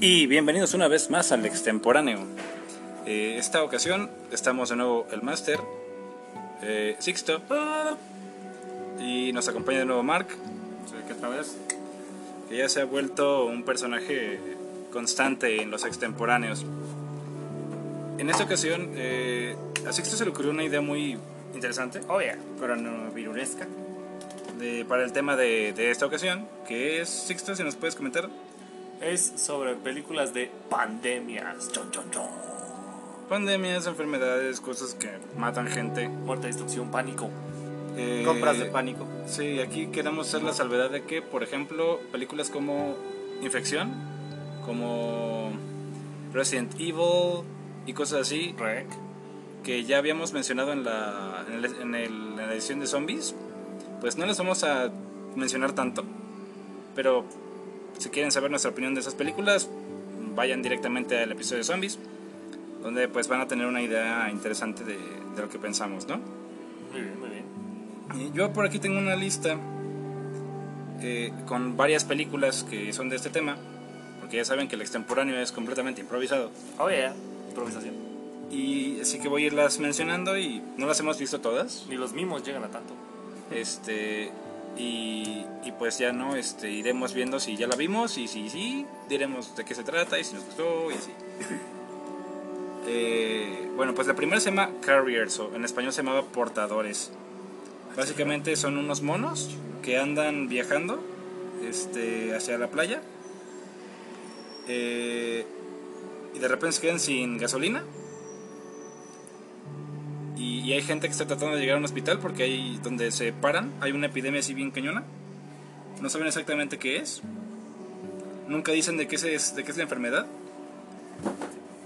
Y bienvenidos una vez más al extemporáneo. Eh, esta ocasión estamos de nuevo el máster, eh, Sixto, y nos acompaña de nuevo Mark, que otra vez. que ya se ha vuelto un personaje constante en los extemporáneos. En esta ocasión, eh, a Sixto se le ocurrió una idea muy interesante Oh, yeah. Coronaviruresca. de- para el tema de, de esta ocasión, que es, Sixto, si nos puedes comentar. Es sobre películas de pandemias. Chon, chon, chon. Pandemias, enfermedades, cosas que matan gente. Muerte, destrucción, pánico. Eh, Compras de pánico. Sí, aquí queremos hacer la salvedad de que, por ejemplo, películas como Infección, como Resident Evil y cosas así, Rec. que ya habíamos mencionado en la, en, el- en el- en la edición de zombies, pues no les vamos a mencionar tanto. Pero si quieren saber nuestra opinión de esas películas, vayan directamente al episodio de zombies, donde pues van a tener una idea interesante de, de lo que pensamos, ¿no? Muy bien, muy bien. Y Yo por aquí tengo una lista eh, con varias películas que son de este tema, porque ya saben que el extemporáneo es completamente improvisado. Oh, yeah. Improvisación. Y así que voy a irlas mencionando y no las hemos visto todas. Ni los mimos llegan a tanto. Este y, y pues ya no, este iremos viendo si ya la vimos y si sí, diremos de qué se trata y si nos gustó y así. Eh, bueno, pues la primera se llama Carriers, o en español se llamaba Portadores. Básicamente son unos monos que andan viajando este, hacia la playa eh, y de repente se quedan sin gasolina. Y, y hay gente que está tratando de llegar a un hospital porque ahí donde se paran hay una epidemia así bien cañona. No saben exactamente qué es. Nunca dicen de qué es, de qué es la enfermedad.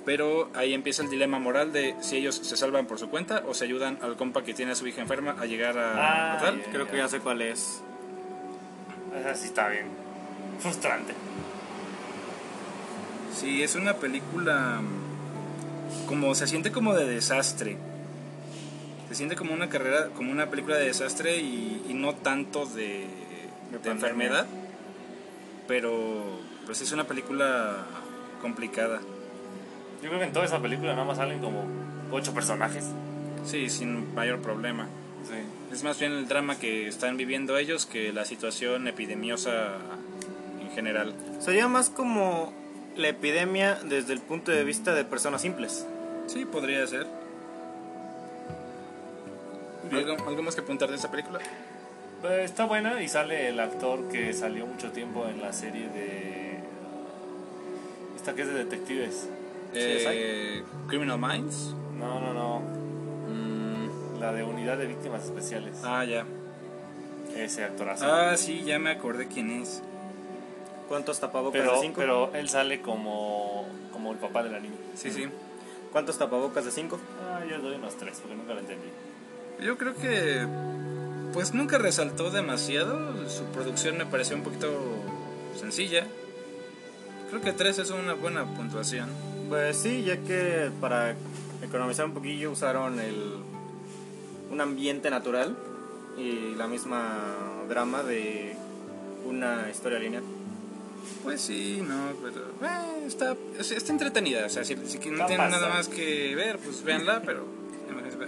Pero ahí empieza el dilema moral de si ellos se salvan por su cuenta o se ayudan al compa que tiene a su hija enferma a llegar a, Ah, a tal. ya. Creo que ya sé cuál es. Esa sí está bien. Frustrante. Sí, es una película mm, como se siente como de desastre. Se siente como una carrera, como una película de desastre y, y no tanto de, de enfermedad. Pero pues es una película complicada. Yo creo que en toda esa película nada más salen como ocho personajes. Sí, sin mayor problema. Sí. Es más bien el drama que están viviendo ellos que la situación epidemiosa en general. Sería más como la epidemia desde el punto de vista de personas simples. Sí, podría ser. ¿Algo, algo más que apuntar de esta película? Eh, Está buena y sale el actor que salió mucho tiempo en la serie de. Esta que es de detectives. Eh, Criminal Minds. No, no, no. Mm, La de Unidad de Víctimas Especiales. ah, ya. Ese actorazo. Ah, sí, ya me acordé quién es. ¿Cuántos tapabocas pero, de 5? pero él sale como, como el papá de la niña. Sí, sí. ¿Cuántos tapabocas de 5? Ah, yo doy unos tres porque nunca lo entendí. Yo creo que. Pues nunca resaltó demasiado. Su producción me pareció un poquito sencilla. Creo que 3 es una buena puntuación. Pues sí, ya que para economizar un poquillo usaron el, un ambiente natural y la misma drama de una historia lineal. Pues sí, no, pero. eh, está, es- está entretenida. O sea, si, si no tienen nada más que ver, pues véanla, pero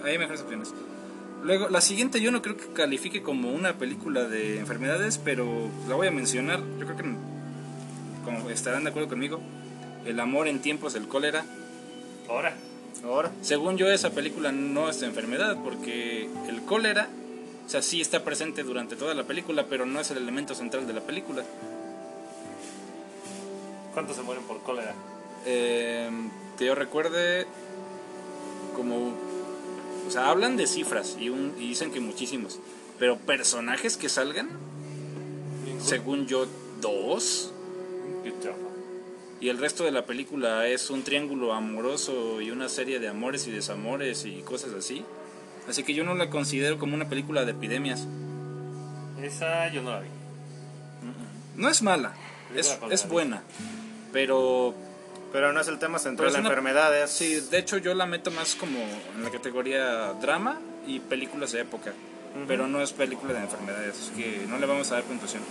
hay mejores opciones. Luego, la siguiente yo no creo que califique como una película de enfermedades, pero la voy a mencionar. Yo creo que como estarán de acuerdo conmigo. El amor en tiempos del cólera. Ahora. Ahora, Según yo, esa película no es de enfermedad, porque el cólera, o sea, sí está presente durante toda la película, pero no es el elemento central de la película. ¿Cuántos se mueren por cólera? Eh, que yo recuerde, como. O sea, hablan de cifras y, un- y dicen que muchísimos, pero personajes que salgan, según yo, dos. Y el resto de la película es un triángulo amoroso y una serie de amores y desamores y cosas así. Así que yo no la considero como una película de epidemias. Esa yo no la vi. No es mala, es, es buena. Pero pero no es el tema central es de una- enfermedades. sí, de hecho yo la meto más como en la categoría drama y películas de época. Pero no es película de enfermedades, así que no le vamos a dar puntuación.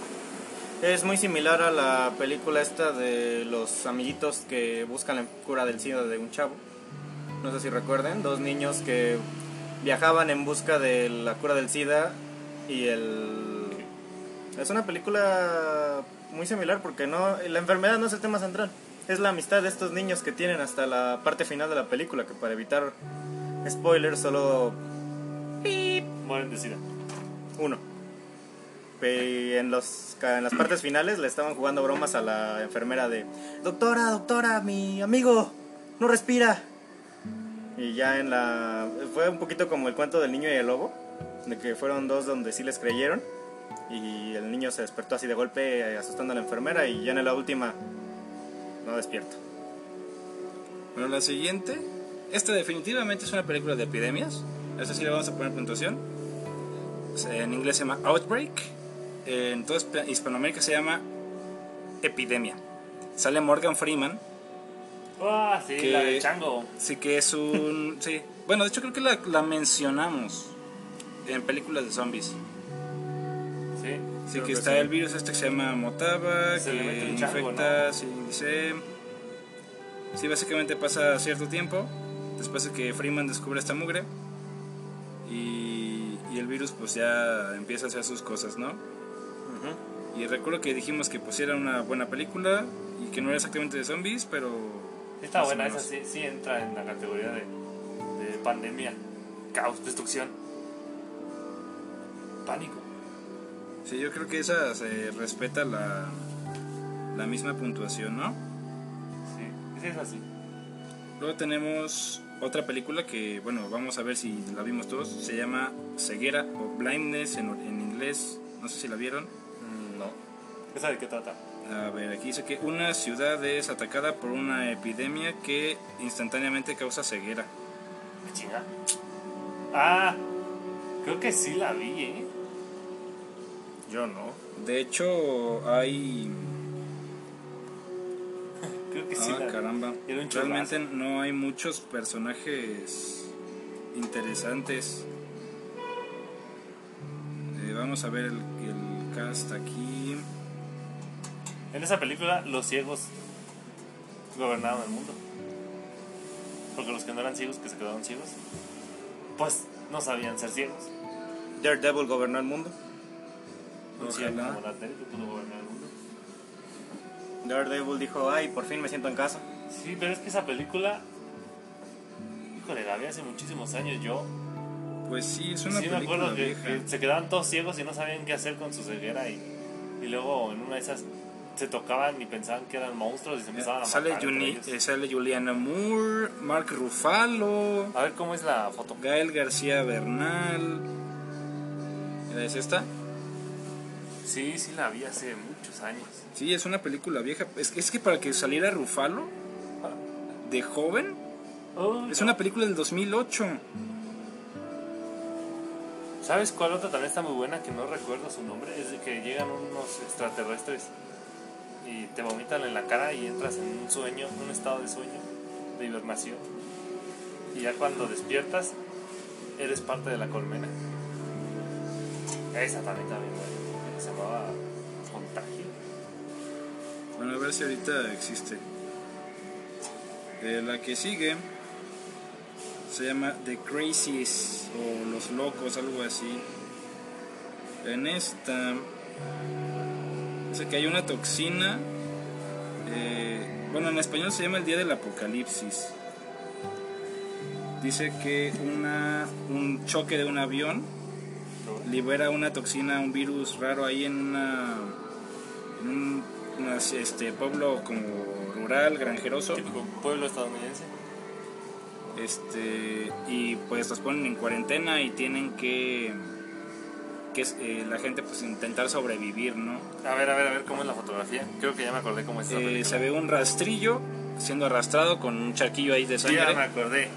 Es muy similar a la película esta de los amiguitos que buscan la cura del SIDA de un chavo. No sé si recuerden, dos niños que viajaban en busca de la cura del SIDA y el... Es una película muy similar porque no la enfermedad no es el tema central, es la amistad de estos niños que tienen hasta la parte final de la película, que para evitar spoilers solo... Mueren de sida. Uno. En, los, en las partes finales le estaban jugando bromas a la enfermera de, doctora, doctora, mi amigo no respira. Y ya en la... Fue un poquito como el cuento del niño y el lobo, de que fueron dos donde sí les creyeron. Y el niño se despertó así de golpe eh, asustando a la enfermera y ya en la última no despierta. Bueno, la siguiente. Esta definitivamente es una película de epidemias. Esta sí le vamos a poner puntuación. En inglés se llama Outbreak. En toda Hispanoamérica se llama Epidemia. Sale Morgan Freeman. Ah, sí, Que- la de Chango. Sí, que es un. sí. Bueno, de hecho, creo que la, la mencionamos en películas de zombies. Sí. Sí, que está el virus este que se llama Motaba, Se que chango, infecta, sí, dice... Sí, básicamente pasa cierto tiempo, después de que Freeman descubre esta mugre, y, y el virus pues ya empieza a hacer sus cosas, ¿no? Y recuerdo que dijimos que pues era una buena película, y que no era exactamente de zombies, pero... Está buena, esa sí, sí entra en la categoría de, de pandemia, caos, destrucción, pánico. Sí, yo creo que esa se respeta la, la misma puntuación, ¿no? Sí, sí es así. Luego tenemos otra película que, bueno, vamos a ver si la vimos todos. Se llama Ceguera o Blindness en, en inglés. No sé si la vieron. Mm, No. ¿Esa de qué trata? A ver, aquí dice que una ciudad es atacada por una epidemia que instantáneamente causa ceguera. ¿Qué chinga? Ah, creo que sí la vi, ¿eh? Yo no. De hecho, hay... Creo que sí Ah, la vi. caramba. Era un Realmente no hay muchos personajes interesantes. Eh, vamos a ver el, el cast aquí. En esa película, los ciegos gobernaban el mundo. Porque los que no eran ciegos, que se quedaron ciegos, pues no sabían ser ciegos. Daredevil gobernó el mundo. Un Ojalá. ciego como Daredevil que pudo gobernar el mundo. Daredevil dijo, ay, por fin me siento en casa. Sí, pero es que esa película, híjole, la vi hace muchísimos años yo. Pues sí, es una sí, me película acuerdo que, vieja. que se quedaban todos ciegos y no sabían qué hacer con su ceguera y, y luego en una de esas se tocaban y pensaban que eran monstruos y se empezaban a Sale, matar entre Juni- eh, sale Juliana Moore, Mark Ruffalo, A ver cómo es la foto. Gael García Bernal. ¿Es esta? Sí, sí la vi hace muchos años. Sí, es una película vieja. Es, es que para que saliera Ruffalo de joven, Oh, es no. una película del 2008. ¿Sabes cuál otra también está muy buena que no recuerdo su nombre? Es de que llegan unos extraterrestres y te vomitan en la cara y entras en un sueño, un estado de sueño, de hibernación. Y ya cuando despiertas, eres parte de la colmena. Esa también también buena. Se llamaba Contagio. Bueno, a ver si ahorita existe. Eh, la que sigue se llama The Crazies o Los Locos, algo así. En esta dice que hay una toxina. eh, bueno, en español se llama el Día del Apocalipsis. Dice que una, un choque de un avión libera una toxina, un virus raro ahí en una en un este pueblo como rural, granjeroso, Típico pueblo estadounidense. este y pues los ponen en cuarentena y tienen que que eh, la gente pues intentar sobrevivir, ¿no? A ver, a ver, a ver cómo es la fotografía. Creo que ya me acordé cómo es Eh, se ve un rastrillo siendo arrastrado con un charquillo ahí de Sí, ya me sangre. acordé.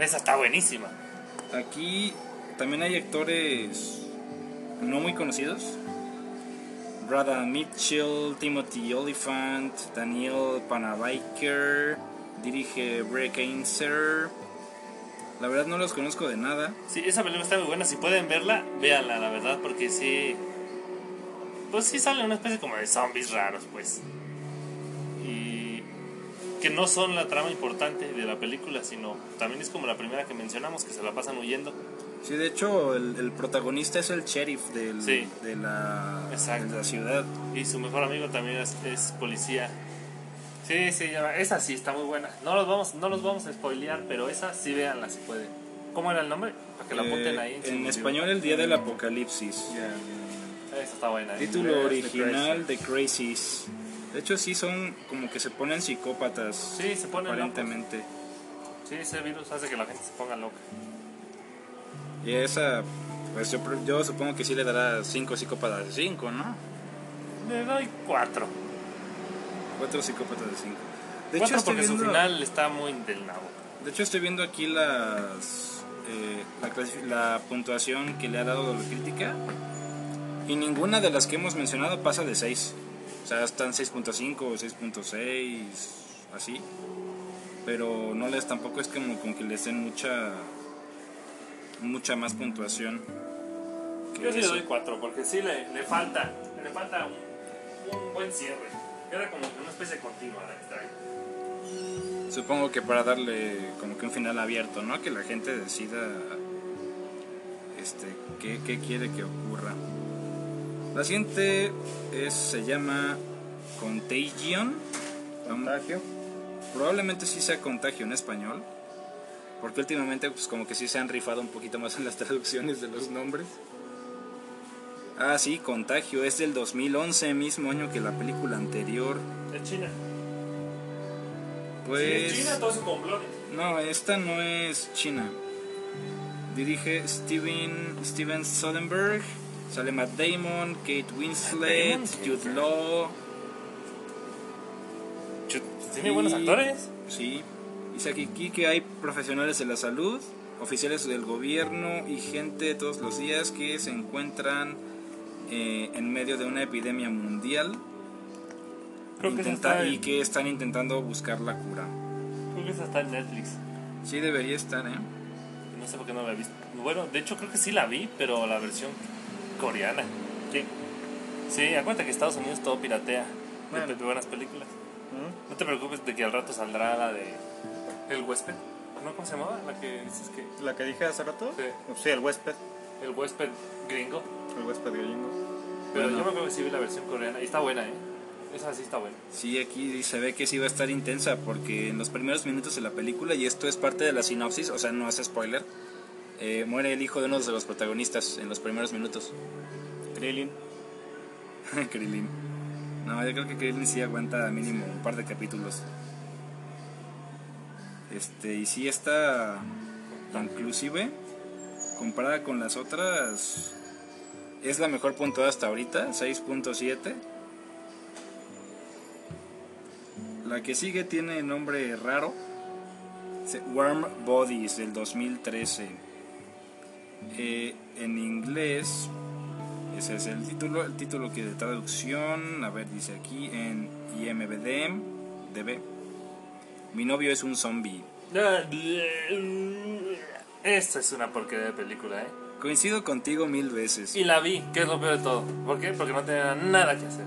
Esa está buenísima. Aquí también hay actores no muy conocidos. Rada Mitchell, Timothy Oliphant, Daniel Panabaker, dirige Breck Ainser. La verdad no los conozco de nada. Sí, esa película está muy buena. Si pueden verla, véanla, la verdad, porque sí. pues sí sale una especie como de zombies raros, pues. Y que no son la trama importante de la película, sino también es como la primera que mencionamos, que se la pasan huyendo. Sí, de hecho, el, el protagonista es el sheriff del, Sí. de, la, de la ciudad. Y su mejor amigo también es, es policía. Sí, sí, esa sí está muy buena. No los vamos, no los vamos a spoilear, pero esa sí véanla si pueden. ¿Cómo era el nombre? Para que la apunten Eh, ahí. en su- español, El Día del Apocalipsis. Esa está buena. ¿eh? Título inglés, The original de Crazies. De hecho, sí son como que se ponen psicópatas. Sí, se ponen locos. Aparentemente. Sí, ese virus hace que la gente se ponga loca. Y esa, pues yo, yo supongo que sí le dará 5 psicópatas de 5, ¿no? Le doy cuatro. 4 psicópatas de 5. De cuatro estoy porque su viendo- final está muy del nabo. De hecho, estoy viendo aquí las, eh, la, la puntuación que le ha dado la crítica. Y ninguna de las que hemos mencionado pasa de 6. O sea, están 6.5 o 6.6, así. Pero no les tampoco es como, como que les den mucha mucha más puntuación. que Yo sí le doy cuatro porque sí le, le falta, le falta un, un buen cierre. Era como que una especie de continua la extraña. Supongo que para darle como que un final abierto, ¿no? Que la gente decida este, qué, qué quiere que ocurra. La siguiente es, se llama Contagion. Contagio. Probablemente sí sea contagio en español. Porque últimamente pues como que sí se han rifado un poquito más en las traducciones de los nombres. Ah, sí, Contagio. Es del 2011, mismo año que la película anterior. Es China. Pues... Es China, todo complot. No, esta no es China. Dirige Steven, Steven Soderbergh. Sale Matt Damon, Kate Winslet. Jude Law. Tiene buenos actores. Sí. Dice aquí que hay profesionales de la salud, oficiales del gobierno y gente todos los días que se encuentran eh, en medio de una epidemia mundial Creo intenta- y que están intentando buscar la cura. creo que esa está en Netflix. Sí debería estar, ¿eh? No sé por qué no la he visto. Bueno, de hecho creo que sí la vi, pero la versión coreana. Sí. Sí, acuérdate que Estados Unidos todo piratea Bueno. de buenas películas. No te preocupes de que al rato saldrá la de El huésped. ¿No? ¿Cómo se llamaba? La que dices que... La que dije hace rato. Sí. Sí, el huésped. El huésped gringo. El huésped gringo. Pero Bueno. yo me acuerdo que sí vi la versión coreana y está buena, ¿eh? Esa sí está buena. Sí, aquí se ve que sí va a estar intensa porque en los primeros minutos de la película, y esto es parte de la sinopsis, o sea, no es spoiler, eh, muere el hijo de uno de los protagonistas en los primeros minutos. Krillin. Krillin. No, yo creo que Krillin sí aguanta mínimo un par de capítulos. Este, y sí está inclusive comparada con las otras es la mejor puntuada hasta ahorita, 6.7. La que sigue tiene nombre raro. Warm Bodies del 2013. Eh, en inglés, ese es el título. El título que de traducción, a ver, dice aquí en IMBD, DB. Mi novio es un zombie. Esta es una porquería de película, ¿eh? Coincido contigo mil veces. Y la vi, que es lo peor de todo. ¿Por qué? Porque no tenía nada que hacer.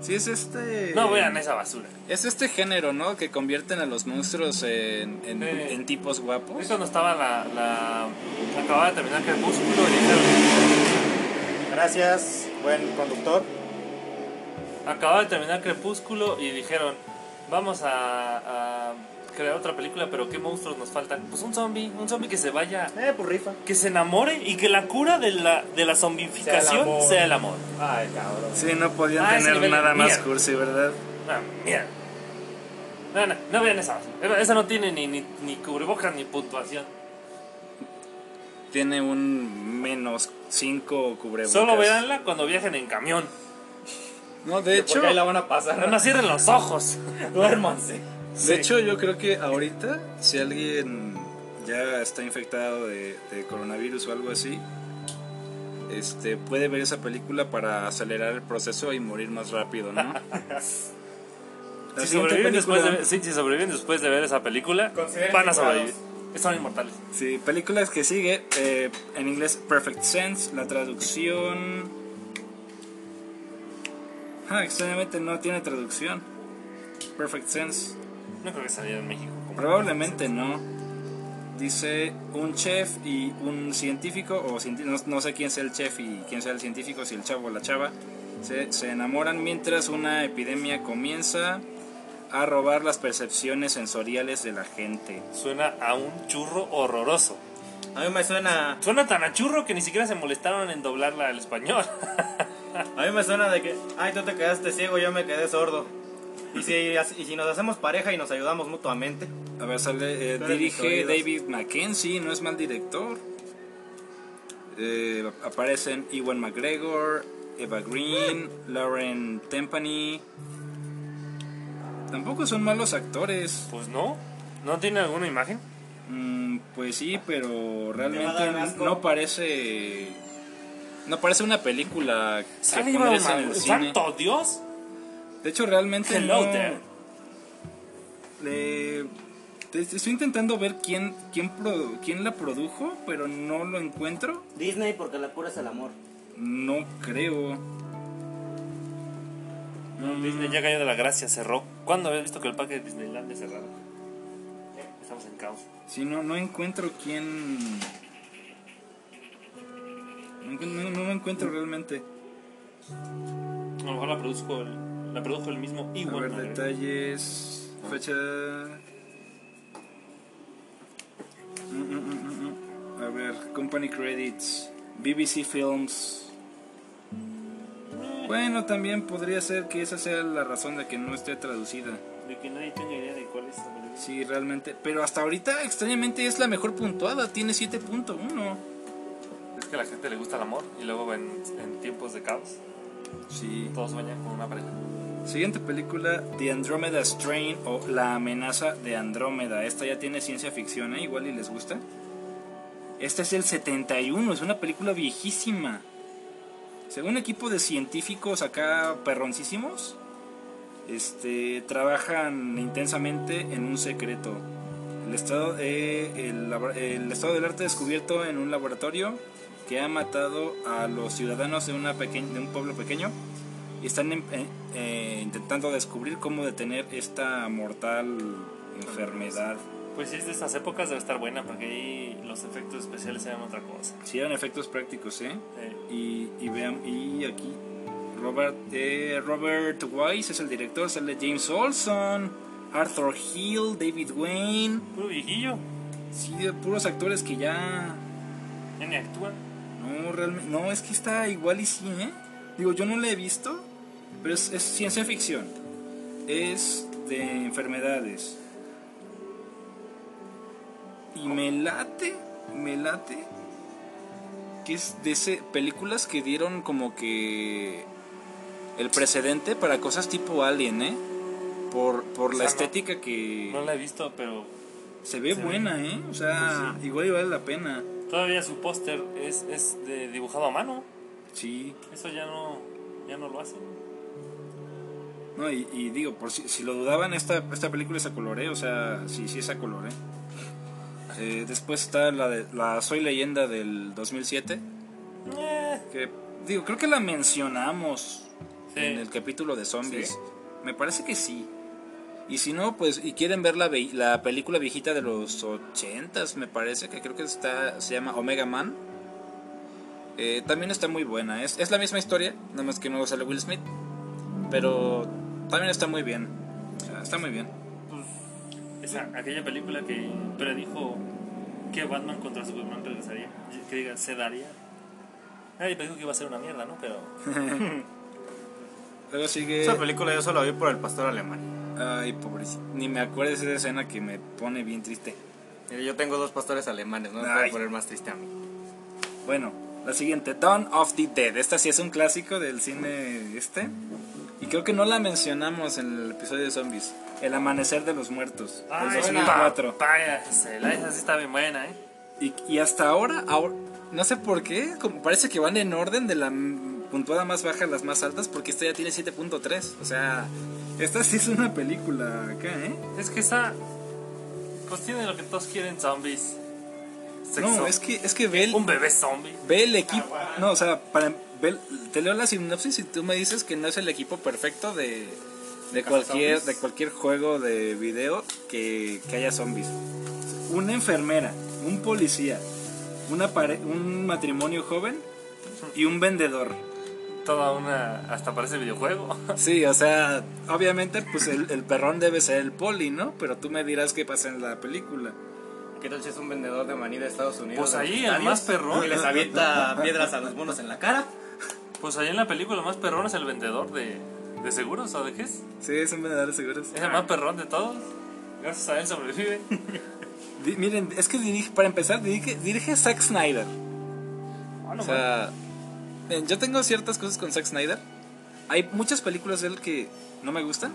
Sí, es este. No vean esa basura. Es este género, ¿no? Que convierten a los monstruos en, en, Sí. en tipos Es guapos. cuando estaba la, la... Acababa de terminar Crepúsculo y dijeron... Gracias, buen conductor. Acababa de terminar Crepúsculo y dijeron... Vamos a, a crear otra película, pero ¿qué monstruos nos faltan? Pues un zombie, un zombie que se vaya... Eh, pues rifa. Que se enamore y que la cura de la, de la zombificación amor. sea el amor. Ay, cabrón. Sí, no podían Ah, tener nada más mierda. cursi, ¿verdad? Ah, mierda. No, no, no vean esa. Esa no tiene ni, ni, ni cubrebocas ni puntuación. Tiene un menos 5 cubrebocas. Solo véanla cuando viajen en camión. No, de hecho, Porque ahí la van a pasar. No cierren los ojos. Duérmanse. de hecho, yo creo que ahorita, si alguien ya está infectado de, de coronavirus o algo así, este, puede ver esa película para acelerar el proceso y morir más rápido, ¿no? Si sobreviven, después de, sí, si sobreviven después de ver esa película, van a sobrevivir. Son inmortales. Sí, películas que sigue, eh, en inglés Perfect Sense, la traducción Ah, extrañamente no tiene traducción. Perfect Sense. No creo que saliera en México. Probablemente no. Dice un chef y un científico, o no, no sé quién sea el chef y quién sea el científico, si el chavo o la chava, se, se enamoran mientras una epidemia comienza a robar las percepciones sensoriales de la gente. Suena a un churro horroroso. A mí me suena, Suena tan a churro que ni siquiera se molestaron en doblarla al español. a mí me suena de que, ay, tú te quedaste ciego, yo me quedé sordo. Y si, y si nos hacemos pareja y nos ayudamos mutuamente. A ver, sale, eh, dirige. David Mackenzie, no es mal director. Eh, aparecen Ewan McGregor, Eva Green, Lauren Tempany. Tampoco son malos actores. Pues no. ¿No tiene alguna imagen? Mm, pues sí, pero realmente no parece. No parece una película que Iván en el cine. ¡Santo Dios! De hecho, realmente Hello no. there. Le- te- estoy intentando ver quién, quién, pro- quién la produjo, pero no lo encuentro. Disney porque la cura es el amor. No creo. No, Disney ya cayó de la gracia, cerró. ¿Cuándo habías visto que el parque de Disneyland es cerrado? Estamos en caos. Si no, no encuentro quién. No, no, no lo encuentro realmente. A lo mejor la produjo el, la produjo el mismo A Iwan ver, McGregor. detalles. Fecha. Mm, mm, mm. A ver, Company Credits. BBC Films. Bueno, también podría ser que esa sea la razón de que no esté traducida. De que nadie tenga idea de cuál es la película. Sí, realmente. Pero hasta ahorita, extrañamente, es la mejor puntuada. Tiene 7.1. Que a la gente le gusta el amor y luego en, en tiempos de caos Sí. todos sueñan con una pareja. Siguiente película, The Andromeda Strain o La amenaza de Andrómeda. Esta ya tiene ciencia ficción, ¿eh? Igual y les gusta. Esta es el 71, es una película viejísima. Según un equipo de científicos acá perroncísimos, este, trabajan intensamente en un secreto. El estado, eh, el, el estado del arte descubierto en un laboratorio que ha matado a los ciudadanos de, una peque- de un pueblo pequeño y están em- eh, eh, intentando descubrir cómo detener esta mortal enfermedad. Pues si es de estas épocas debe estar buena porque ahí los efectos especiales eran otra cosa. Si eran efectos prácticos, ¿eh? Eh, Y, y vean, y aquí Robert, eh, Robert Wise es el director, sale James Olson, Arthur Hill, David Wayne, puro viejillo, sí, de puros actores que ya ya ni actúan. No realmente, no es que está igual y sí, ¿eh? Digo, yo no la he visto, pero es, es ciencia ficción, es de enfermedades y me late, me late que es de ese películas que dieron como que el precedente para cosas tipo Alien, ¿eh? Por, por O la no- estética que No la he visto, pero se ve se ve. buena, ¿eh? O sea, Pues sí. igual y vale la pena. Todavía su póster es, es de dibujado a mano. Sí. Eso ya no, ya no lo hacen. No, y, y digo, por si, si lo dudaban, esta, esta película es a color, ¿eh? O sea, sí, sí es a color, ¿eh? Eh, después está la de la Soy Leyenda del 2007, Eh, que digo, creo que la mencionamos sí. en el capítulo de zombies. ¿Sí? Me parece que sí. Y si no, pues, y quieren ver la, la película viejita de los 80s, me parece, que creo que está, se llama Omega Man. Eh, también está muy buena. Es, es la misma historia, nada más que no sale Will Smith. Pero también está muy bien. O sea, está muy bien. Esa, aquella película que predijo que Batman contra Superman regresaría. Que diga, se daría. Nadie predijo que iba a ser una mierda, ¿no? Pero Luego sigue. Esa película yo solo la vi por el pastor alemán. Ay, pobrecito. Ni me acuerdo de esa escena que me pone bien triste. Yo tengo dos pastores alemanes, no me puedo poner más triste a mí. Bueno, la siguiente, Dawn of the Dead. Esta sí es un clásico del cine este. Y creo que no la mencionamos en el episodio de zombies. El amanecer de los muertos. Ay, del 2004. pa- páyasela, esa sí está bien buena, ¿eh? Y, y hasta ahora, ahora, no sé por qué, como parece que van en orden de la puntuada más baja las más altas, porque esta ya tiene 7.3. O sea, esta sí es una película acá, ¿eh? Es que esa. Pues tiene lo que todos quieren zombies. Sexo. No, es que, es que ve el, Un bebé zombie. ve el equipo. No, o sea, para, ve- te leo la sinopsis y tú me dices que no es el equipo perfecto de, de, cualquier, de cualquier juego de video que, que haya zombies. Una enfermera, un policía, una pare- un matrimonio joven y un vendedor. Toda una. Hasta parece videojuego. Sí, o sea, obviamente pues el, el perrón debe ser el poli, ¿no? Pero tú me dirás qué pasa en la película. ¿Qué tal si es un vendedor de maní de Estados Unidos? Pues ahí, el más perrón. Y les avienta piedras a los monos en la cara. Pues ahí en la película el más perrón es el vendedor de, de seguros o de qué es. Sí, es un vendedor de seguros. Es el más perrón de todos. Gracias a él sobrevive. Di- miren, es que dirige, para empezar, dirige, dirige Zack Snyder. Ah, no O sea, yo tengo ciertas cosas con Zack Snyder. Hay muchas películas de él que no me gustan.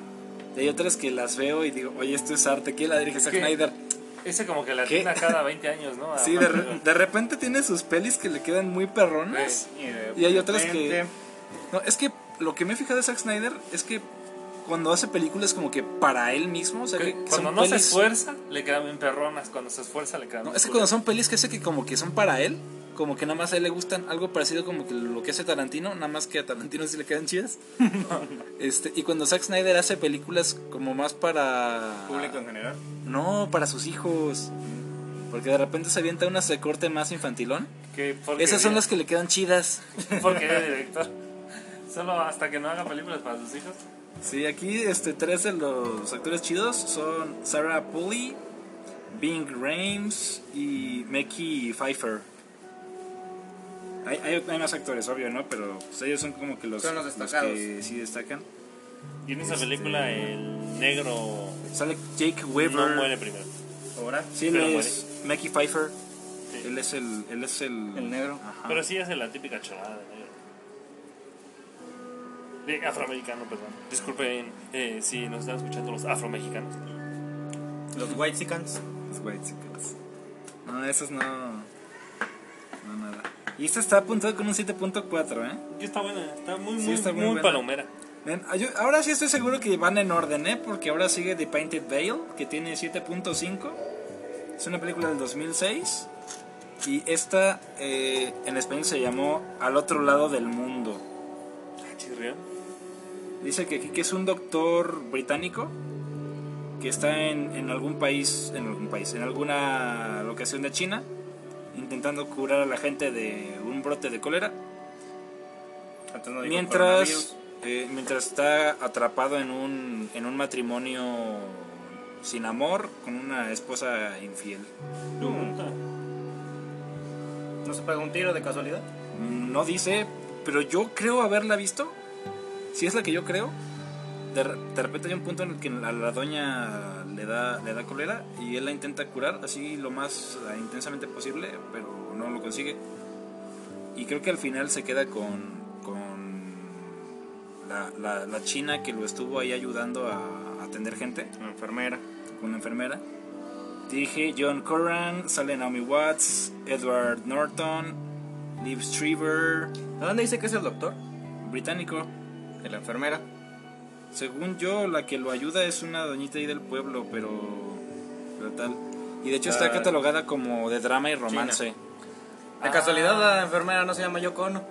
Y hay otras que las veo y digo, oye, esto es arte. ¿Quién la dirige Es Zack que- Snyder? Ese como que la ¿Qué? atina cada 20 años, ¿no? Sí, de, Aparte, re- de repente tiene sus pelis que le quedan muy perronas. Y, Y hay otras que- No, es que lo que me he fijado de Zack Snyder es que cuando hace películas como que para él mismo, o sea, que que cuando no se esfuerza, le quedan bien perronas. Cuando se esfuerza, le quedan No, es que cuando son pelis que hace que como que son para él, como que nada más a él le gustan, algo parecido como que lo que hace Tarantino, nada más que a Tarantino sí le quedan chidas. este, y cuando Zack Snyder hace películas como más para Público en general. No, para sus hijos. Porque de repente se avienta unas de corte más infantilón. Esas son las que le quedan chidas. Porque es director. Solo hasta que no haga películas para sus hijos. Sí, aquí este tres de los actores chidos son Sarah Pulley, Bing Rames y Mickey Pfeiffer. Hay, hay, hay más actores, obvio, ¿no? Pero pues, ellos son como que los, Son los destacados. que sí destacan. Y en esa Este- película el negro Sale Jake Weaver. no muere primero. Ahora, Sí, él pero es Mickey Pfeiffer. Sí. Él es el, él es el, el negro. Ajá. Pero sí hace la típica cholada de negro. De afroamericano, perdón. Disculpen eh, si nos están escuchando los afromexicanos. Los White. Los White. No, esos no. No, nada. Y esta está apuntado con un 7.4, ¿eh? Y está buena, está muy, Sí, muy, está muy palomera. Ven, ah, yo- ahora sí estoy seguro que van en orden, ¿eh? Porque ahora sigue The Painted Veil, que tiene 7.5. Es una película del 2006. Y esta eh, en español se llamó Al otro lado del mundo. Ah, chirrión. Dice que, que es un doctor británico que está en, en algún país, en algún país, en alguna locación de China, intentando curar a la gente de un brote de cólera, no mientras, eh, mientras está atrapado en un, en un matrimonio sin amor con una esposa infiel. ¿No se pega un tiro de casualidad? No dice, pero yo creo haberla visto. Si es la que yo creo, de, de repente hay un punto en el que la doña le da, le da cólera y él la intenta curar así lo más eh, intensamente posible, pero no lo consigue. Y creo que al final se queda con, con la, la- la china que lo estuvo ahí ayudando a atender gente, Una enfermera. con una enfermera. Dirige John Corran, sale Naomi Watts, Edward Norton, Liv Strieber, ¿De dónde dice que es el doctor? británico. De la enfermera. Según yo, la que lo ayuda es una doñita ahí del pueblo, pero. pero tal. Y de hecho está Ah, catalogada como de drama y romance. De Ah. casualidad la enfermera no se llama Yoko Ono.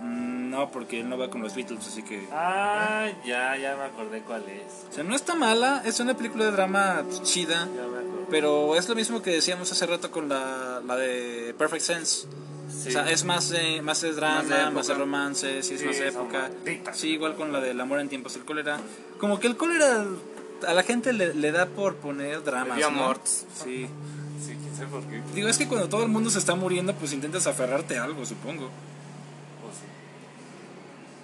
Mm, No, porque él no va con los Beatles, así que. Ah, ya, ya me acordé cuál es. O sea, no está mala, es una película de drama chida, Ya me acordé. pero es lo mismo que decíamos hace rato con la, la de Perfect Sense. Sí. O sea, es más de, más de drama, Más de más romance, sí, es Sí, más de época. malditas. Sí, igual con la del amor en tiempos del cólera. Como que el cólera a la gente le, le da por poner dramas. ¿no? Sí. Sí, quién sabe por qué. Digo, es que cuando todo el mundo se está muriendo, pues intentas aferrarte a algo, supongo. Pues sí.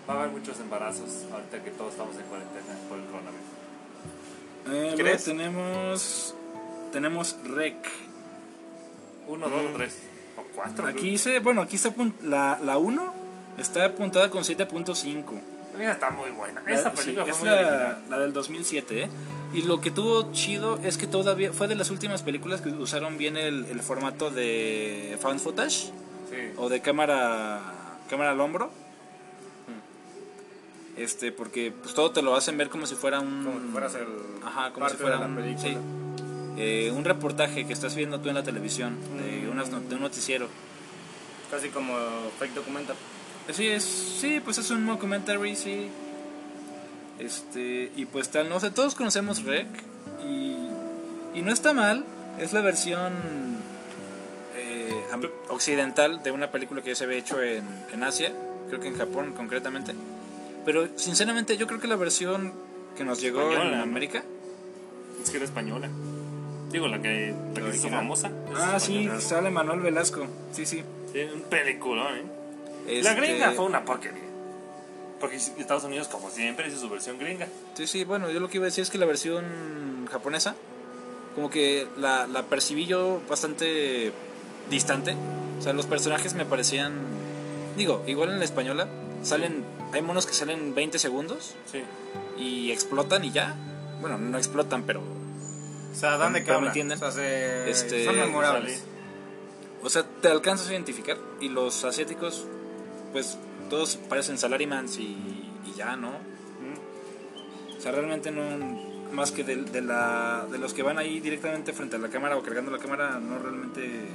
Va a haber muchos embarazos ahorita que todos estamos en cuarentena por el coronavirus. Eh, luego ¿Crees? tenemos. Tenemos Rec. Uno, dos tres. O. Aquí dice, bueno, aquí está la, la 1 está apuntada con 7.5. Esa está muy buena. La- Esa sí, película es fue muy la, la del 2007, ¿eh? Y lo que tuvo chido es que todavía fue de las últimas películas que usaron bien el, el formato de found footage Sí. o de cámara cámara al hombro. Este, porque pues todo te lo hacen ver como si fuera un Como si fueras el. Ajá, como si fuera un, sí. Eh, un reportaje que estás viendo tú en la televisión de unas not- de un noticiero. Casi como fake documental. Así es, sí, pues es un mockumentary, sí. Este, y pues tal, no sé, todos conocemos Rec y, y no está mal, es la versión eh, occidental de una película que ya se había hecho en, en Asia, creo que en Japón concretamente. Pero sinceramente yo creo que la versión que nos llegó en. América, Es que era española. Digo, la que, la que hizo famosa. ah sí, sale Manuel Velasco, sí, sí. Sí, un peliculón, ¿eh? La Este, gringa fue una porquería. Porque Estados Unidos, como siempre, hizo su versión gringa. Sí, sí, bueno, yo lo que iba a decir es que la versión japonesa, como que la, la percibí yo bastante distante. O sea, los personajes me parecían. Digo, igual en la española, salen. Hay monos que salen 20 segundos Sí. y explotan y ya. Bueno, no explotan, pero. O sea, ¿dan de qué me entienden. O sea, se- Este, son memorables. O sea, te alcanzas a identificar. Y los asiáticos, pues todos parecen salarymans y, y ya, ¿no? O sea, realmente no. Más que de, de la, de los que van ahí directamente frente a la cámara o cargando la cámara, no realmente.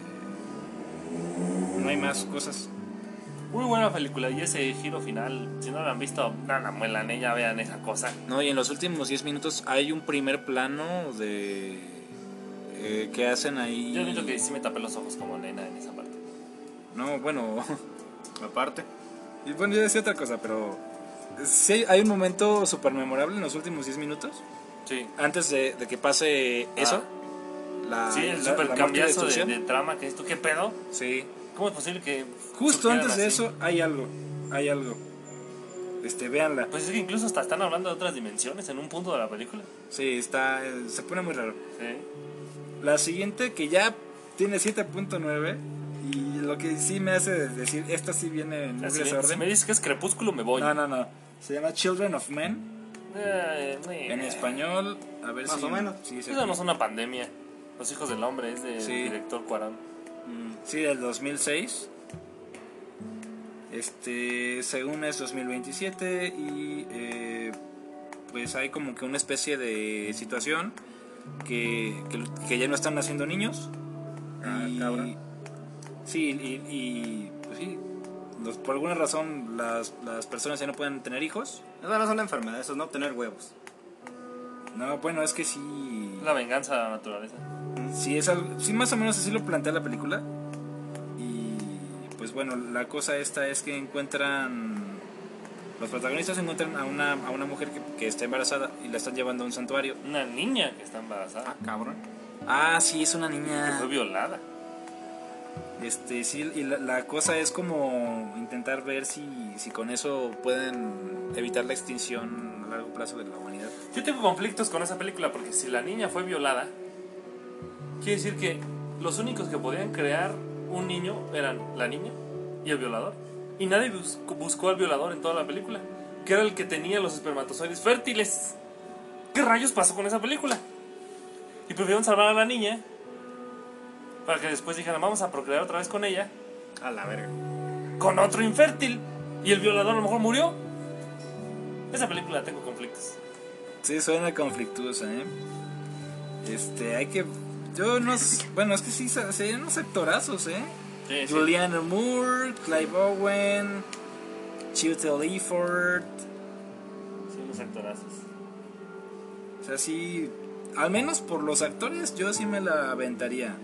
No hay más cosas. Muy buena película. Y ese giro final, si no la han visto, nada, muelan ella, vean esa cosa. No, y en los últimos 10 minutos hay un primer plano de. eh, que hacen ahí. Yo admito que sí me tapé los ojos como nena en esa parte. No, bueno. Aparte. Y bueno, yo decía otra cosa, pero. Sí, hay un momento súper memorable en los últimos 10 minutos. Sí. Antes de, de que pase eso. La, Sí, el la- la y cambiazo de, de trama que es tú, ¿qué pedo? Sí. ¿Cómo es posible que. Justo antes de así? eso hay algo. Hay algo. Este, véanla. Pues es que incluso hasta están hablando de otras dimensiones en un punto de la película. Sí, está. eh, Se pone muy raro. Sí. La siguiente que ya tiene 7.9. Y lo que sí me hace decir, esta sí viene en que, si desorden. me dices que es crepúsculo, me voy. No, no, no. Se llama Children of Men. Eh, eh, En español, a ver Más si. o menos. Sí, Eso no es una pandemia. Los hijos del hombre es del Sí. director Cuarón. Sí, del 2006. Este, según es 2027 y eh, pues hay como que una especie de situación que, que, que ya no están naciendo niños. Ah, y, cabrón. Sí, y, y, pues sí, los- por alguna razón las, las personas ya no pueden tener hijos. Eso no son enfermedades, eso es no tener huevos. No, bueno, es que sí. La venganza de la naturaleza. Sí, es algo, sí, más o menos así lo plantea la película. Y pues bueno, la cosa esta es que encuentran. Los protagonistas encuentran a una, a una mujer que, que está embarazada y la están llevando a un santuario. Una niña que está embarazada. cabrón. Ah, sí, es una Que niña. fue violada. Este, sí, y la, la cosa es como intentar ver si, si con eso pueden evitar la extinción a largo plazo de la humanidad. Yo tengo conflictos con esa película porque si la niña fue violada, quiere decir que los únicos que podían crear un niño eran la niña y el violador. Y nadie buscó, buscó al violador en toda la película, que era el que tenía los espermatozoides fértiles. ¿Qué rayos pasó con esa película? Y prefirieron salvar a la niña para que después dijeran, vamos a procrear otra vez con ella, A la verga. con otro infértil. Y el violador a lo mejor murió. Esa película tengo conflictos. Sí, suena conflictuosa, ¿eh? Este, hay que... Yo no... Bueno, es que sí, se- serían unos actorazos, ¿eh? Sí, sí. Julianne Moore, Clive Owen, Chiwetel Ejiofor... Sí, unos actorazos. O sea, sí... Al menos por los actores, yo sí me la aventaría.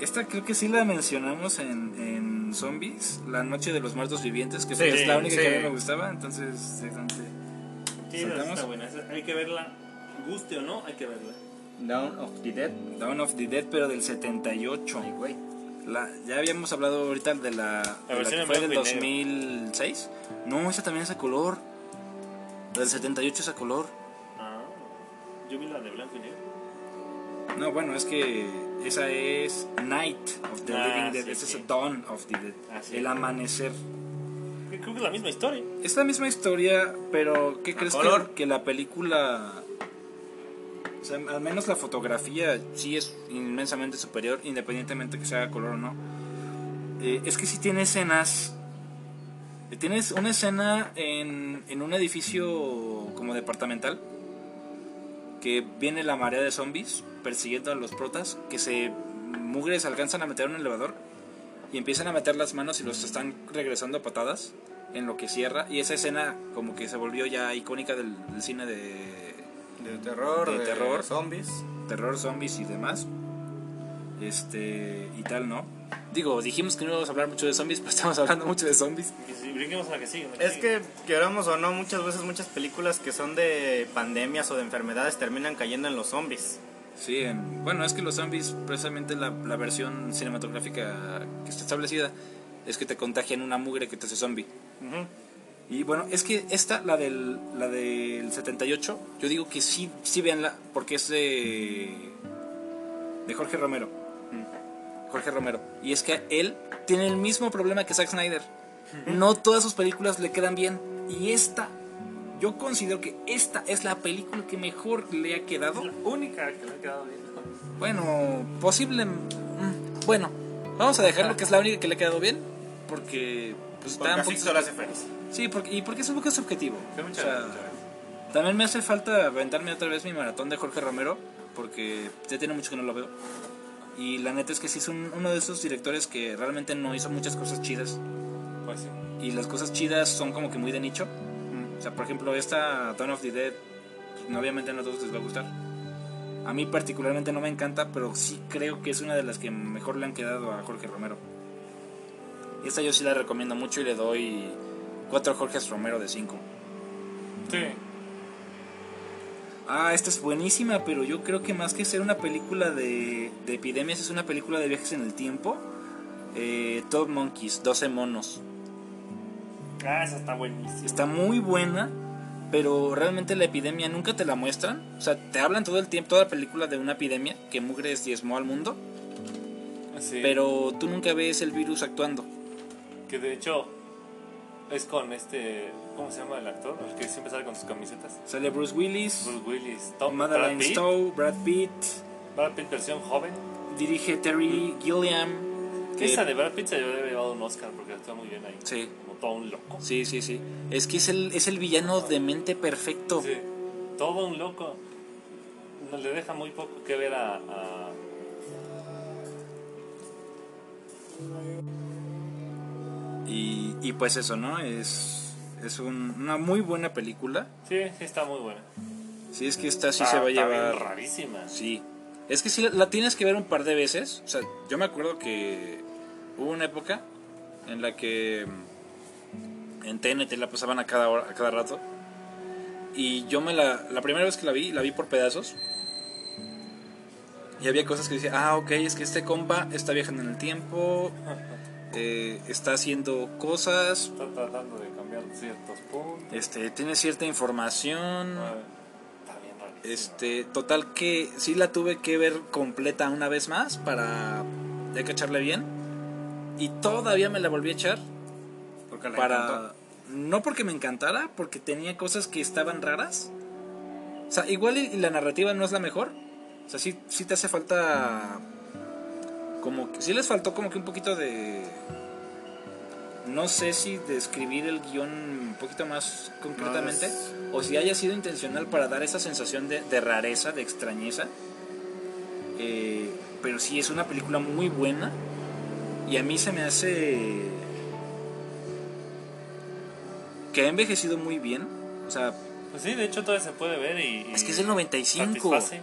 Esta creo que sí la mencionamos en, en Zombies, La Noche de los Muertos Vivientes, que Sí, es la única que a mí me gustaba, entonces... exactamente. Sí, está buena. Hay que verla. Guste o no, hay que verla. Down of the Dead. Dawn of the Dead, pero del 78. Ay, güey. La, ya habíamos hablado ahorita de la, de la versión que en fue del blanco y negro. 2006. No, esa también es a color. La del 78 es a color. Ah, yo vi la de blanco y negro. No, bueno, es que esa es Night of the Ah, Living Dead. sí, Esa sí. es Dawn of the Dead. Ah, sí. El amanecer. Creo que es la misma historia. Es la misma historia, pero ¿qué crees que, que la película... Al menos la fotografía sí es inmensamente superior, independientemente que sea a color o no. Eh, es que sí tiene escenas... eh, Tienes una escena en, en un edificio como departamental que viene la marea de zombies persiguiendo a los protas, que se mugres alcanzan a meter un elevador y empiezan a meter las manos y los están regresando a patadas en lo que cierra y esa escena como que se volvió ya icónica del cine de De terror, De de, terror. zombies. terror, zombies y demás. Este, y tal, ¿no? Digo, dijimos que no íbamos a hablar mucho de zombies, pero estamos hablando mucho de zombies. Y si brinquemos a la que sigue. la Es sigue. que, queramos o no, muchas veces muchas películas que son de pandemias o de enfermedades terminan cayendo en los zombies. Sí, en- bueno, es que los zombies, precisamente la, la versión cinematográfica que está establecida, es que te contagian una mugre que te hace zombie. Y bueno, es que esta, la del, la del 78, yo digo que sí, sí véanla, porque es de, de Jorge Romero. Jorge Romero. Y es que él tiene el mismo problema que Zack Snyder. No todas sus películas le quedan bien. Y esta, yo considero que esta es la película que mejor le ha quedado. La única que le ha quedado bien. Bueno, posible. mm, Bueno, vamos a dejarlo que es la única que le ha quedado bien. Porque pues, está Porque así solo hace feliz. Sí, porque, y porque es un poco subjetivo. Fue O sea, vez. también me hace falta aventarme otra vez mi maratón de Jorge Romero, porque ya tiene mucho que no lo veo. Y la neta es que sí es un- uno de esos directores que realmente no hizo muchas cosas chidas. Pues sí. Y las cosas chidas son como que muy de nicho. O sea, por ejemplo, esta Dawn of the Dead, pues, obviamente no a todos les va a gustar. A mí particularmente no me encanta, pero sí creo que es una de las que mejor le han quedado a Jorge Romero. Esta yo sí la recomiendo mucho y le doy 4 Jorges Romero de 5. Sí. Ah, esta es buenísima, pero yo creo que más que ser una película de, de epidemias, es una película de viajes en el tiempo. Eh, Top Monkeys, 12 monos. Ah, esa está buenísima. Está muy buena, pero realmente la epidemia nunca te la muestran. O sea, te hablan todo el tiempo, toda la película de una epidemia que mugres diezmó al mundo, Sí. pero tú nunca ves el virus actuando. Que de hecho es con este. ¿Cómo se llama el actor? El que siempre sale con sus camisetas. Sale Bruce Willis, Bruce Willis. Tom Madeline Brad. Stowe, Brad Pitt, Brad Pitt versión joven. dirige Terry Gilliam. que- Esa de Brad Pitt se debe haber llevado un Oscar porque actúa muy bien ahí. Sí, Como todo un loco. sí, sí, sí. Es que es el, es el villano de mente perfecto. Sí. Todo un loco. No le deja muy poco que ver a. a- Y, y pues eso, ¿no? Es, es un- una muy buena película. Sí, sí, está muy buena. Si es que esta sí Está- se va a llevar. rarísima. Sí. Es que sí, la, la tienes que ver un par de veces. O sea, yo me acuerdo que hubo una época en la que mm, en TNT la pasaban a cada, hora, a cada rato. Y yo me la... La primera vez que la vi, la vi por pedazos. Y había cosas que decía, ah, ok, es que este compa está viajando en el tiempo, eh, está haciendo cosas, Está tratando de cambiar ciertos puntos. este, tiene cierta información. Ah, Está bien. Este, total que sí la tuve que ver completa una vez más para ya cacharle bien. Y todavía me la volví a echar Porque para encantó. no porque me encantara, porque tenía cosas que estaban raras. O sea, igual y, y la narrativa no es la mejor. O sea, sí, sí te hace falta como que sí les faltó como que un poquito de no sé si describir el guion un poquito más concretamente Más- o si haya sido intencional para dar esa sensación de, de rareza, de extrañeza. Eh, pero sí es una película muy buena y a mí se me hace que ha envejecido muy bien. O sea, Pues sí, de hecho todavía se puede ver y. es y que es del 95. satisface.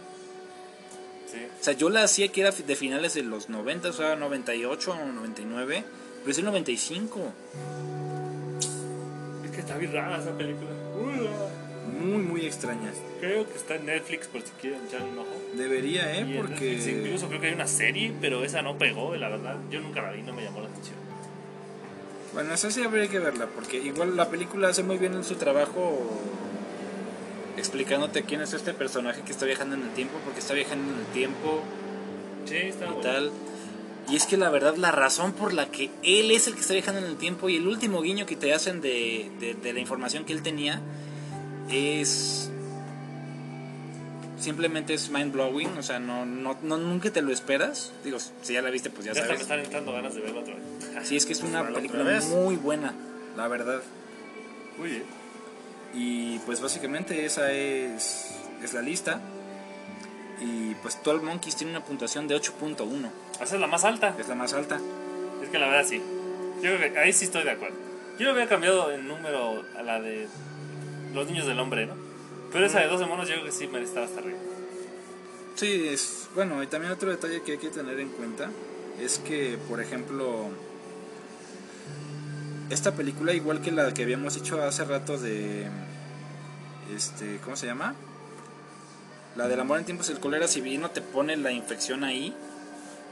Sí. O sea, yo la hacía que era de finales de los 90, o sea, 98 o 99, pero es el 95. Es que está bien rara esa película. Uy. Muy, muy extraña. Creo que está en Netflix por si quieren echarle un ojo. Debería, Y ¿eh? en Netflix Porque... incluso creo que hay una serie, pero esa no pegó, la verdad. Yo nunca la vi, no me llamó la atención. Bueno, esa sí habría que verla, porque igual la película hace muy bien su trabajo explicándote quién es este personaje que está viajando en el tiempo, porque está viajando en el tiempo Sí, está y bueno. tal. Y es que la verdad, la razón por la que él es el que está viajando en el tiempo y el último guiño que te hacen de, de- de la información que él tenía es. Simplemente es mind blowing, o sea, no, no, no- nunca te lo esperas. Digo, si ya la viste, pues ya Ya hasta me sabes. están entrando ganas de otra vez. Sí, es que es una película muy buena, la verdad. Muy bien. Y pues básicamente esa es, es la lista. Y pues 12 Monkeys tiene una puntuación de 8.1. Esa es la más alta. Es la más alta. Es que la verdad sí. Yo creo que ahí sí estoy de acuerdo. Yo le hubiera cambiado el número a la de Los Niños del Hombre, ¿no? Pero esa de 12 monos yo creo que sí merece estar hasta arriba. Sí, es bueno, y también otro detalle que hay que tener en cuenta es que, por ejemplo, esta película, igual que la que habíamos hecho hace rato de, este, ¿cómo se llama? La del amor en tiempos del cólera, si bien no te pone la infección ahí,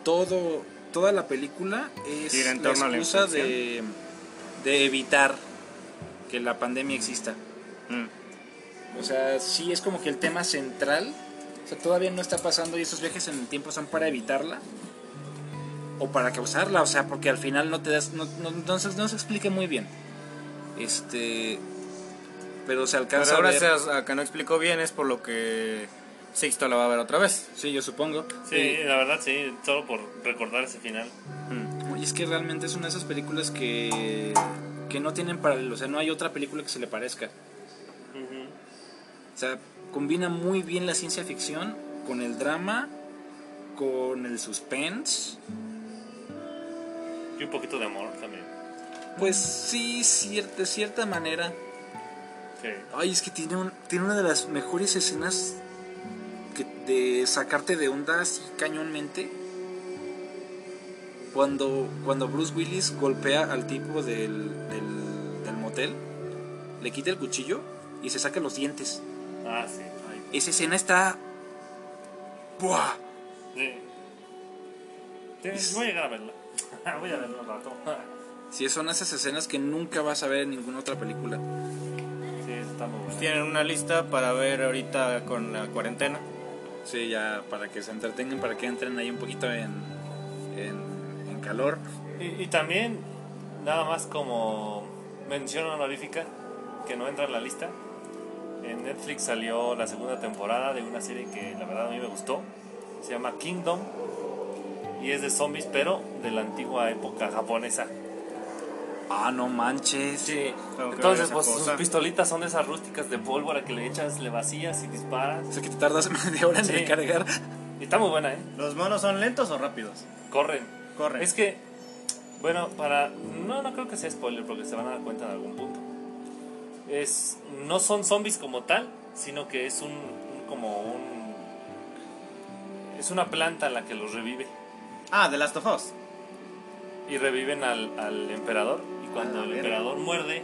todo, toda la película es Gira en la torno a la excusa de, de evitar que la pandemia exista. Mm. O sea, sí es como que el tema central. O sea, todavía no está pasando y esos viajes en el tiempo son para evitarla. O para causarla. O sea, porque al final no te das. No, no, no se, no se explica muy bien. Este. Pero se Pero alcanza a ver. gracias a que no explicó bien es por lo que Sixto la va a ver otra vez. Sí, yo supongo. Sí, Y- la verdad sí, solo por recordar ese final. Mm. Y es que realmente es una de esas películas que. que no tienen paralelo. O sea, no hay otra película que se le parezca. O sea, combina muy bien la ciencia ficción con el drama, con el suspense. Y un poquito de amor también. Pues sí, cier- de cierta manera. Sí. Ay, es que tiene, un- tiene una de las mejores escenas que de sacarte de onda así cañonmente. Cuando, cuando Bruce Willis golpea al tipo del, del, del motel, le quita el cuchillo y se saca los dientes. Ah, sí. Ay, Esa escena está... ¡Buah! sí. Voy a llegar a verla. Voy a verla un rato. Sí, son esas escenas que nunca vas a ver en ninguna otra película. Sí, está muy buena. Tienen una lista para ver ahorita con la cuarentena. Sí, ya para que se entretengan, para que entren ahí un poquito en, en, en calor. Y, y también, nada más como mención honorífica, que no entra en la lista. En Netflix salió la segunda temporada de una serie que la verdad a mí me gustó. Se llama Kingdom. Y es de zombies, pero de la antigua época japonesa. Ah, no manches. Sí. tengo Entonces, pues sus pistolitas son de esas rústicas de pólvora que le echas, le vacías y disparas. O sea que te tardas media hora en Sí. recargar. Y está muy buena, ¿eh? ¿Los monos son lentos o rápidos? Corren. Corren. Es que, bueno, para. No, no creo que sea spoiler porque se van a dar cuenta en algún punto. Es. No son zombies como tal, sino que es un. un- como un. Es una planta la que los revive. Ah, The Last of Us. Y reviven al, al emperador. Y cuando Ah, el emperador muerde,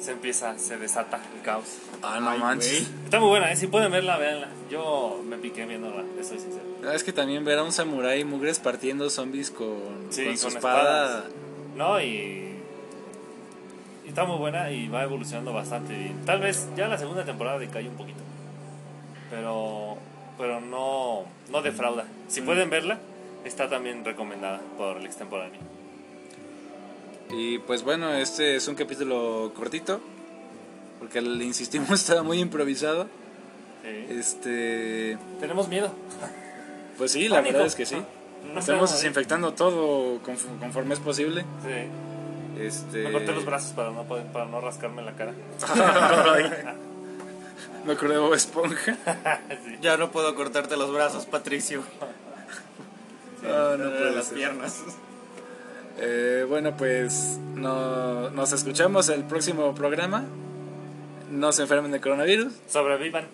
se empieza, se desata el caos. Ah, no Ay, manches. Está muy buena, ¿eh? Si pueden verla, véanla. Yo me piqué viéndola, les soy sincero. Ah, Es que también ver a un samurái mugres partiendo zombies con, Sí, con su con espada. espadas. No, y, y está muy buena y va evolucionando bastante bien. Tal vez ya la segunda temporada decae un poquito. Pero pero no, no defrauda. Si pueden verla, está también recomendada por el extemporáneo. Y pues bueno, este es un capítulo cortito. Porque le insistimos, estaba muy improvisado. Sí. Este. Tenemos miedo. Pues sí, la Pánico. verdad es que sí. No Estamos desinfectando todo conf- conforme es posible. Sí. Este. Me corté los brazos para no, poder- para no rascarme la cara. Me acordé de Bob Esponja. Sí. Ya no puedo cortarte los brazos, Patricio. Ah, no puede las ser. piernas. Eh, bueno, pues no- nos escuchamos el próximo programa. No se enfermen de coronavirus. Sobrevivan.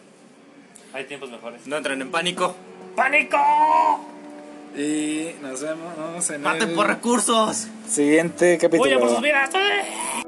Hay tiempos mejores. No entren en pánico. ¡Pánico! Y nos vemos en ¡Maten el por recursos! siguiente capítulo. ¡Huye por sus vidas! ¡Eh!